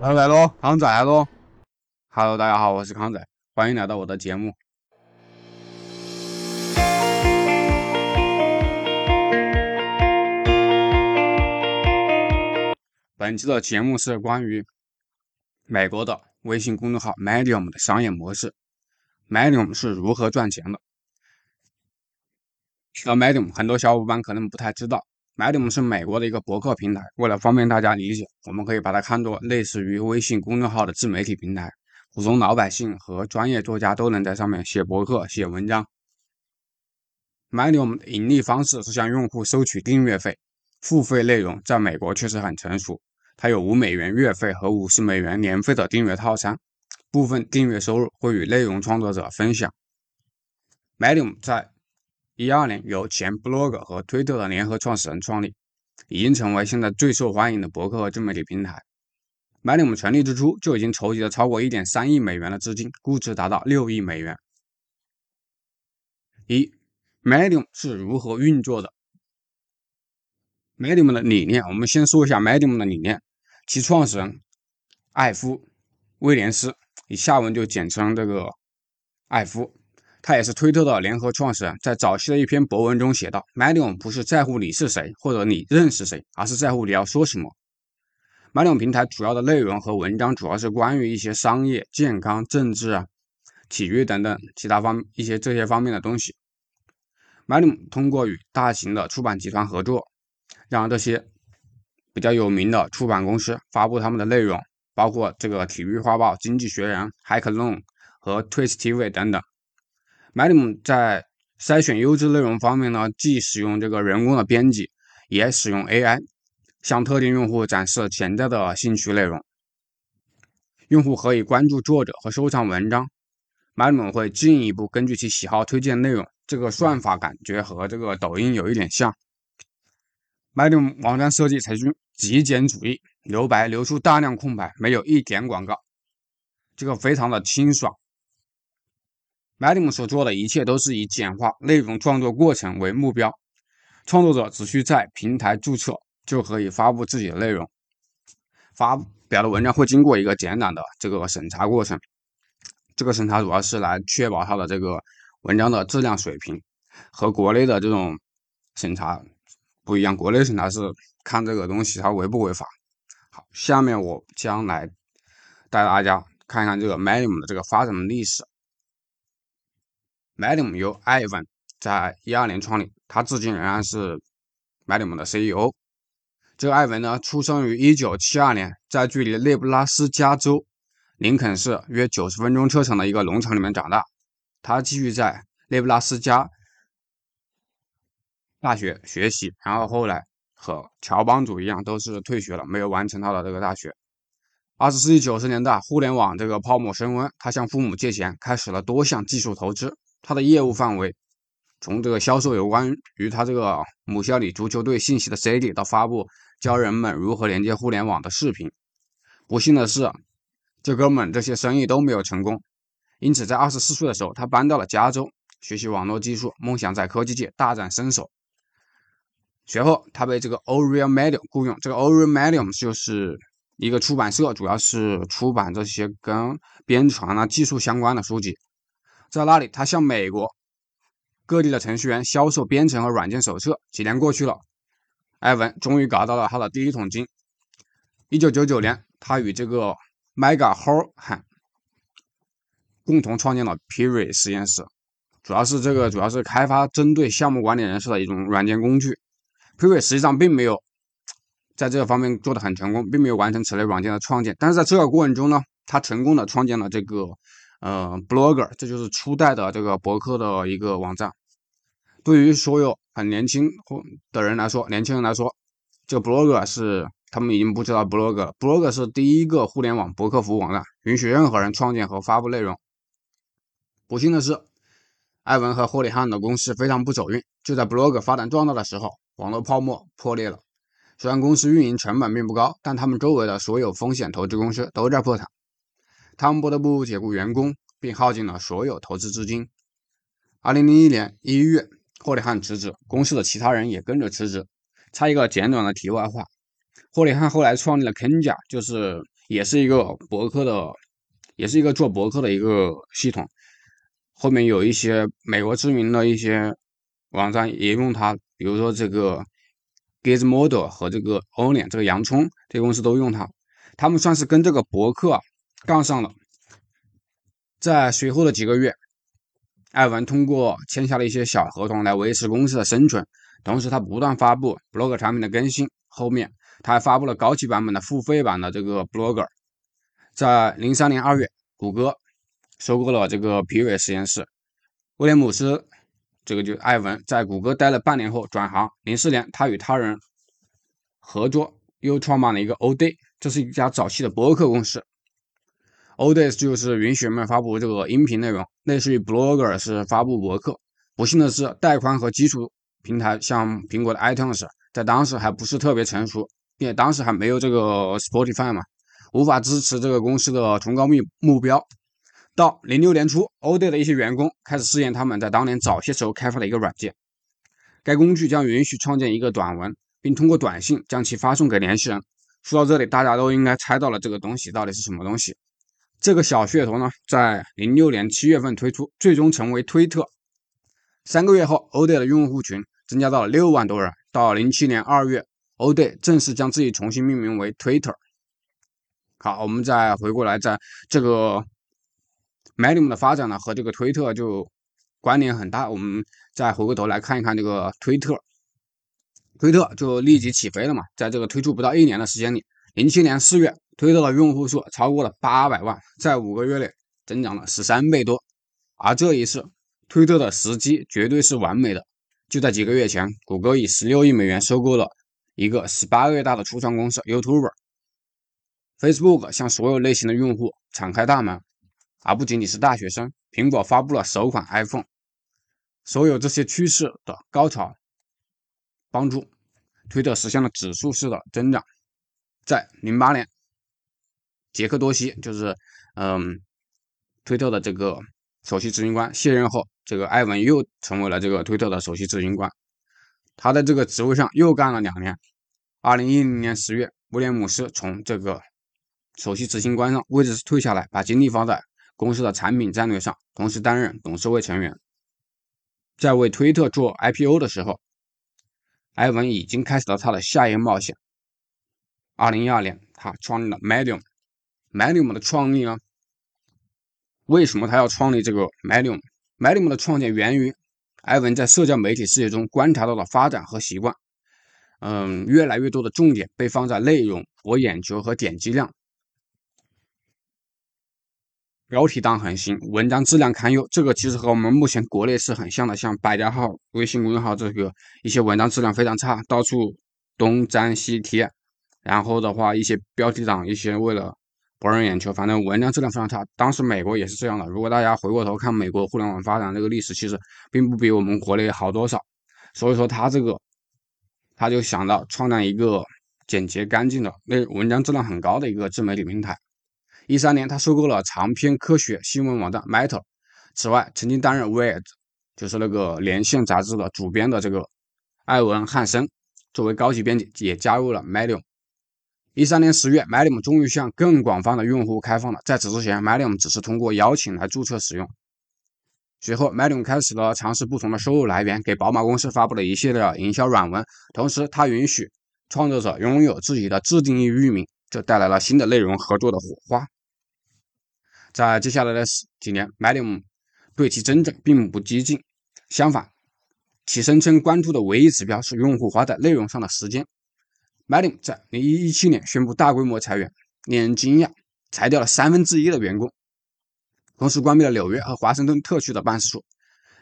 来来喽，康仔来喽！Hello，大家好，我是康仔，欢迎来到我的节目。本期的节目是关于美国的微信公众号 Medium 的商业模式，Medium 是如何赚钱的。提到 Medium，很多小伙伴可能不太知道。Medium 是美国的一个博客平台，为了方便大家理解，我们可以把它看作类似于微信公众号的自媒体平台，普通老百姓和专业作家都能在上面写博客、写文章。Medium 的盈利方式是向用户收取订阅费，付费内容在美国确实很成熟，它有五美元月费和五十美元年费的订阅套餐，部分订阅收入会与内容创作者分享。Medium 在一二年，由前 Blog 和推特的联合创始人创立，已经成为现在最受欢迎的博客和自媒体平台。Medium 成立之初就已经筹集了超过一点三亿美元的资金，估值达到六亿美元。一，Medium 是如何运作的？Medium 的理念，我们先说一下 Medium 的理念。其创始人艾夫·威廉斯，以下文就简称这个艾夫。他也是推特的联合创始人，在早期的一篇博文中写道：“Medium 不是在乎你是谁或者你认识谁，而是在乎你要说什么。”Medium 平台主要的内容和文章主要是关于一些商业、健康、政治啊、体育等等其他方一些这些方面的东西。Medium 通过与大型的出版集团合作，让这些比较有名的出版公司发布他们的内容，包括这个《体育画报》《经济学人》《Hacknon》和 Twist TV 等等。Medium 在筛选优质内容方面呢，既使用这个人工的编辑，也使用 AI，向特定用户展示潜在的兴趣内容。用户可以关注作者和收藏文章，Medium 会进一步根据其喜好推荐内容。这个算法感觉和这个抖音有一点像。Medium 网站设计采取极简主义，留白，留出大量空白，没有一点广告，这个非常的清爽。Medium 所做的一切都是以简化内容创作过程为目标，创作者只需在平台注册就可以发布自己的内容，发表的文章会经过一个简短的这个审查过程，这个审查主要是来确保它的这个文章的质量水平，和国内的这种审查不一样，国内审查是看这个东西它违不违法。好，下面我将来带大家看一看这个 Medium 的这个发展的历史。Medium 由艾文在一二年创立，他至今仍然是 Medium 的 CEO。这个艾文呢，出生于一九七二年，在距离内布拉斯加州林肯市约九十分钟车程的一个农场里面长大。他继续在内布拉斯加大学学习，然后后来和乔帮主一样，都是退学了，没有完成他的这个大学。二十世纪九十年代，互联网这个泡沫升温，他向父母借钱，开始了多项技术投资。他的业务范围从这个销售有关于他这个母校里足球队信息的 CD，到发布教人们如何连接互联网的视频。不幸的是，这哥们这些生意都没有成功。因此，在二十四岁的时候，他搬到了加州学习网络技术，梦想在科技界大展身手。随后，他被这个 Oriel Medium 雇佣。这个 Oriel Medium 就是一个出版社，主要是出版这些跟编程啊、技术相关的书籍。在那里，他向美国各地的程序员销售编程和软件手册。几年过去了，艾文终于搞到了他的第一桶金。一九九九年，他与这个 Mega Horhan 共同创建了 Piri 实验室，主要是这个主要是开发针对项目管理人士的一种软件工具。Piri 实际上并没有在这个方面做得很成功，并没有完成此类软件的创建。但是在这个过程中呢，他成功的创建了这个。呃，Blogger，这就是初代的这个博客的一个网站。对于所有很年轻或的人来说，年轻人来说，这个 Blogger 是他们已经不知道 Blogger 了。Blogger 是第一个互联网博客服务网站，允许任何人创建和发布内容。不幸的是，艾文和霍里汉的公司非常不走运。就在 Blogger 发展壮大的时候，网络泡沫破裂了。虽然公司运营成本并不高，但他们周围的所有风险投资公司都在破产。他们不得不解雇员工，并耗尽了所有投资资金。二零零一年一月，霍里汉辞职，公司的其他人也跟着辞职。插一个简短的题外话：霍里汉后来创立了 Kenja，就是也是一个博客的，也是一个做博客的一个系统。后面有一些美国知名的一些网站也用它，比如说这个 Gizmodo 和这个 Onion 这个洋葱这些公司都用它。他们算是跟这个博客杠上了。在随后的几个月，艾文通过签下了一些小合同来维持公司的生存，同时他不断发布 Blogger 产品的更新。后面他还发布了高级版本的付费版的这个 Blogger。在零三年二月，谷歌。收购了这个皮韦实验室，威廉姆斯，这个就是艾文在谷歌待了半年后转行。零四年，他与他人合作，又创办了一个 o Day，这是一家早期的博客公司。Odes 就是允许人们发布这个音频内容，类似于 Blogger 是发布博客。不幸的是，带宽和基础平台像苹果的 iTunes，在当时还不是特别成熟，并且当时还没有这个 Spotify 嘛，无法支持这个公司的崇高目目标。到零六年初，o Day 的一些员工开始试验他们在当年早些时候开发的一个软件。该工具将允许创建一个短文，并通过短信将其发送给联系人。说到这里，大家都应该猜到了这个东西到底是什么东西。这个小噱头呢，在零六年七月份推出，最终成为推特。三个月后，o Day 的用户群增加到了六万多人。到零七年二月，o Day 正式将自己重新命名为 Twitter。好，我们再回过来，在这个。Medium 的发展呢，和这个推特就关联很大。我们再回过头来看一看这个推特，推特就立即起飞了嘛。在这个推出不到一年的时间里，零七年四月，推特的用户数超过了八百万，在五个月内增长了十三倍多。而这一次，推特的时机绝对是完美的。就在几个月前，谷歌以十六亿美元收购了一个十八个月大的初创公司 YouTube。Facebook 向所有类型的用户敞开大门。而不仅仅是大学生，苹果发布了首款 iPhone，所有这些趋势的高潮，帮助推特实现了指数式的增长。在零八年，杰克多西就是嗯推特的这个首席执行官卸任后，这个艾文又成为了这个推特的首席执行官，他在这个职位上又干了两年。二零一零年十月，威廉姆斯从这个首席执行官上位置退下来，把精力放在。公司的产品战略上，同时担任董事会成员。在为推特做 IPO 的时候，埃文已经开始了他的下一个冒险。二零一二年，他创立了 Medium。Medium 的创立呢？为什么他要创立这个 Medium？Medium 的创建源于埃文在社交媒体世界中观察到的发展和习惯。嗯，越来越多的重点被放在内容博眼球和点击量。标题党横行，文章质量堪忧。这个其实和我们目前国内是很像的，像百家号、微信公众号这个一些文章质量非常差，到处东粘西贴。然后的话，一些标题党，一些为了博人眼球，反正文章质量非常差。当时美国也是这样的。如果大家回过头看美国互联网发展这个历史，其实并不比我们国内好多少。所以说他这个，他就想到创建一个简洁干净的、那文章质量很高的一个自媒体平台。一三年，他收购了长篇科学新闻网站 Meta。此外，曾经担任《Wired》就是那个《连线》杂志的主编的这个艾文汉森，作为高级编辑也加入了 Medium。一三年十月，Medium 终于向更广泛的用户开放了。在此之前，Medium 只是通过邀请来注册使用。随后，Medium 开始了尝试不同的收入来源，给宝马公司发布了一系列的营销软文，同时他允许创作者拥有自己的自定义域名，这带来了新的内容合作的火花。在接下来的几年，Medium 对其增长并不激进，相反，其声称关注的唯一指标是用户花在内容上的时间。Medium 在2017年宣布大规模裁员，令人惊讶，裁掉了三分之一的员工，同时关闭了纽约和华盛顿特区的办事处。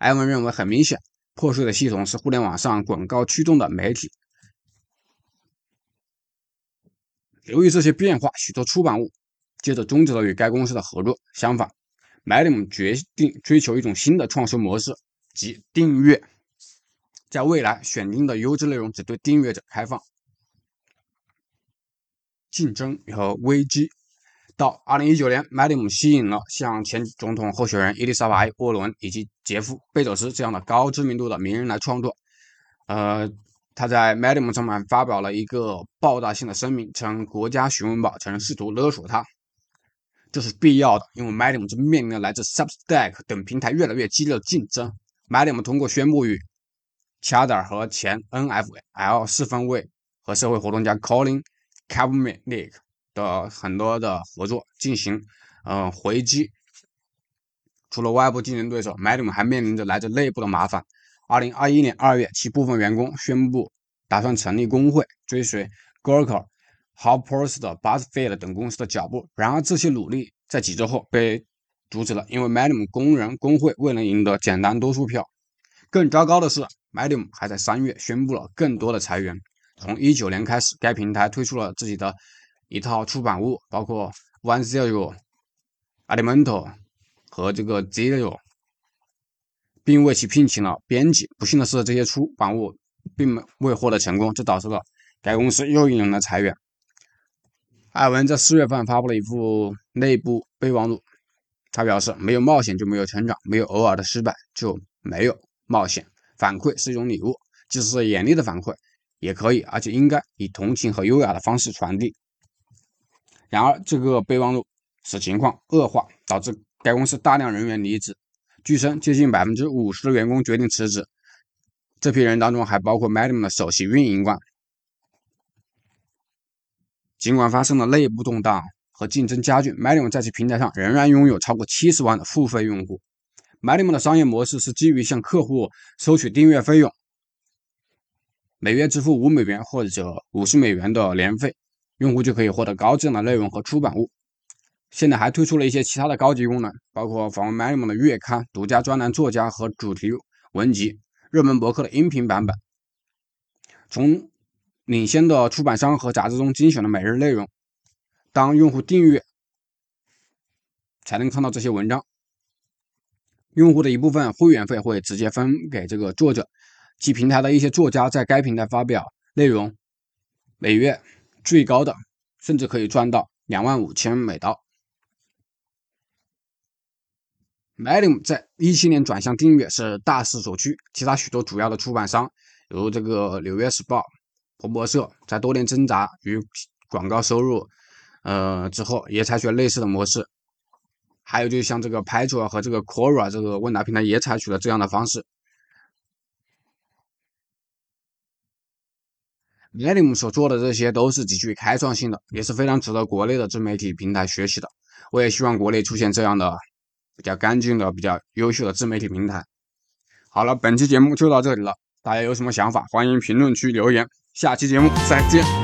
艾文认为，很明显，破碎的系统是互联网上广告驱动的媒体。由于这些变化，许多出版物。接着终止了与该公司的合作。相反，Medium 决定追求一种新的创收模式，即订阅。在未来，选定的优质内容只对订阅者开放。竞争和危机。到2019年，Medium 吸引了像前总统候选人伊丽莎白·沃伦以及杰夫·贝佐斯这样的高知名度的名人来创作。呃，他在 Medium 上面发表了一个爆炸性的声明，称国家询问宝曾试图勒索他，这是必要的，因为 Medium 正面临着来自 Substack 等平台越来越激烈的竞争。Medium 通过宣布与 Chader 和前 NFL 四分卫和社会活动家 Colin Kaepernick 的很多的合作进行，嗯，回击。除了外部竞争对手 m a d i m 还面临着来自内部的麻烦。二零二一年二月，其部分员工宣布打算成立工会，追随 g o r k e r、HubSpot、Buzzfeed 等公司的脚步。然而，这些努力在几周后被阻止了，因为 m a d i m 工人工会未能赢得简单多数票。更糟糕的是 m a d i m 还在三月宣布了更多的裁员。从一九年开始，该平台推出了自己的一套出版物，包括 One Zero、Elementor 和这个 Zero。并为其聘请了编辑。不幸的是，这些出版物并未获得成功，这导致了该公司又一轮的裁员。艾文在四月份发布了一副内部备忘录，他表示：“没有冒险就没有成长，没有偶尔的失败就没有冒险。反馈是一种礼物，即使是严厉的反馈也可以，而且应该以同情和优雅的方式传递。”然而，这个备忘录使情况恶化，导致该公司大量人员离职。据称，接近百分之五十的员工决定辞职。这批人当中还包括 Medium 的首席运营官。尽管发生了内部动荡和竞争加剧，Medium 在其平台上仍然拥有超过七十万的付费用户。Medium 的商业模式是基于向客户收取订阅费用，每月支付五美元或者五十美元的年费，用户就可以获得高质量的内容和出版物。现在还推出了一些其他的高级功能，包括访问 Medium 的月刊、独家专栏作家和主题文集、热门博客的音频版本，从领先的出版商和杂志中精选的每日内容。当用户订阅，才能看到这些文章。用户的一部分会员费会直接分给这个作者，其平台的一些作家在该平台发表内容，每月最高的甚至可以赚到两万五千美刀。Medium 在一七年转向订阅是大势所趋，其他许多主要的出版商，如这个《纽约时报》、彭博社，在多年挣扎与广告收入，呃之后，也采取了类似的模式。还有就是像这个 p a t r o 和这个 Quora 这个问答平台也采取了这样的方式。Medium 所做的这些都是极具开创性的，也是非常值得国内的自媒体平台学习的。我也希望国内出现这样的。比较干净的、比较优秀的自媒体平台。好了，本期节目就到这里了。大家有什么想法，欢迎评论区留言。下期节目再见。